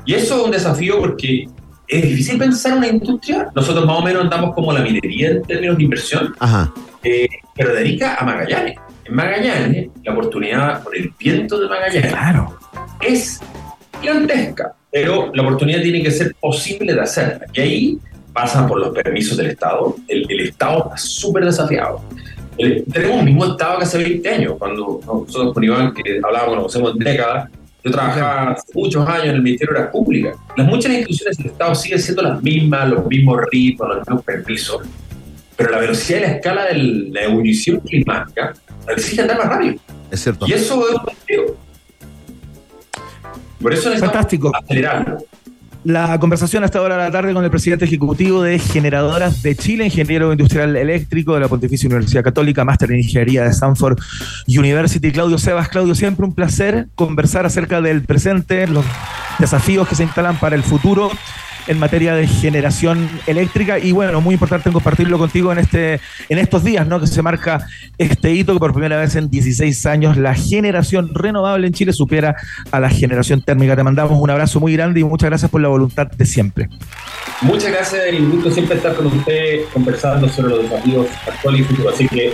Y eso es un desafío porque es difícil pensar una industria. Nosotros más o menos andamos como la minería en términos de inversión, Ajá. eh, pero dedica a Magallanes. En Magallanes, la oportunidad por el viento de Magallanes Claro. es gigantesca, pero la oportunidad tiene que ser posible de hacerla. Y ahí pasan por los permisos del Estado. El, el Estado está súper desafiado. El- tenemos un mismo Estado que hace 20 años, cuando nosotros con Iván, que hablábamos, conocemos décadas, yo trabajaba hace muchos años en el Ministerio de Obras Públicas. Las muchas instituciones del Estado siguen siendo las mismas, los mismos ritmos, los mismos permisos, pero la velocidad y la escala de la ebullición climática exige andar más rápido. Es cierto. Y eso es un desafío. Por eso necesitamos Fantástico. acelerarlo. La conversación hasta ahora de la tarde con el presidente ejecutivo de Generadoras de Chile, ingeniero industrial eléctrico de la Pontificia Universidad Católica, máster en ingeniería de Stanford University. Claudio Sebas, Claudio, siempre un placer conversar acerca del presente, los desafíos que se instalan para el futuro en materia de generación eléctrica y bueno, muy importante compartirlo contigo en este en estos días, ¿no? Que se marca este hito que por primera vez en 16 años la generación renovable en Chile supera a la generación térmica. Te mandamos un abrazo muy grande y muchas gracias por la voluntad de siempre. Muchas gracias, y un gusto siempre estar con usted conversando sobre los desafíos actuales y futuros. Así que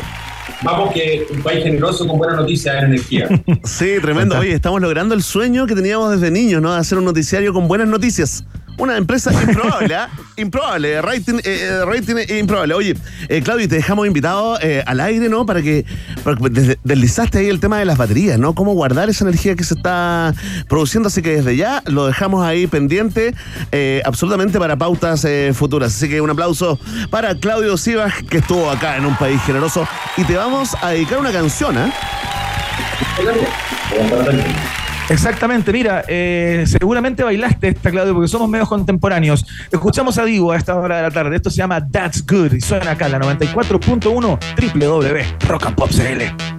vamos que un país generoso con buenas noticias en energía. Sí, tremendo. Oye, estamos logrando el sueño que teníamos desde niños, ¿no? De hacer un noticiario con buenas noticias. Una empresa improbable, ¿ah? Improbable, rating, eh, eh, rating improbable. Oye, eh, Claudio, te dejamos invitado eh, al aire, ¿no? Para que, para que des- deslizaste ahí el tema de las baterías, ¿no? Cómo guardar esa energía que se está produciendo. Así que desde ya lo dejamos ahí pendiente, eh, absolutamente para pautas eh, futuras. Así que un aplauso para Claudio Sivas, que estuvo acá en un país generoso. Y te vamos a dedicar una canción, ¿ah? Exactamente, mira, eh, seguramente bailaste esta, Claudio, porque somos medios contemporáneos. Escuchamos a Divo a esta hora de la tarde. Esto se llama That's Good y suena acá la 94.1 www.rockandpopcl.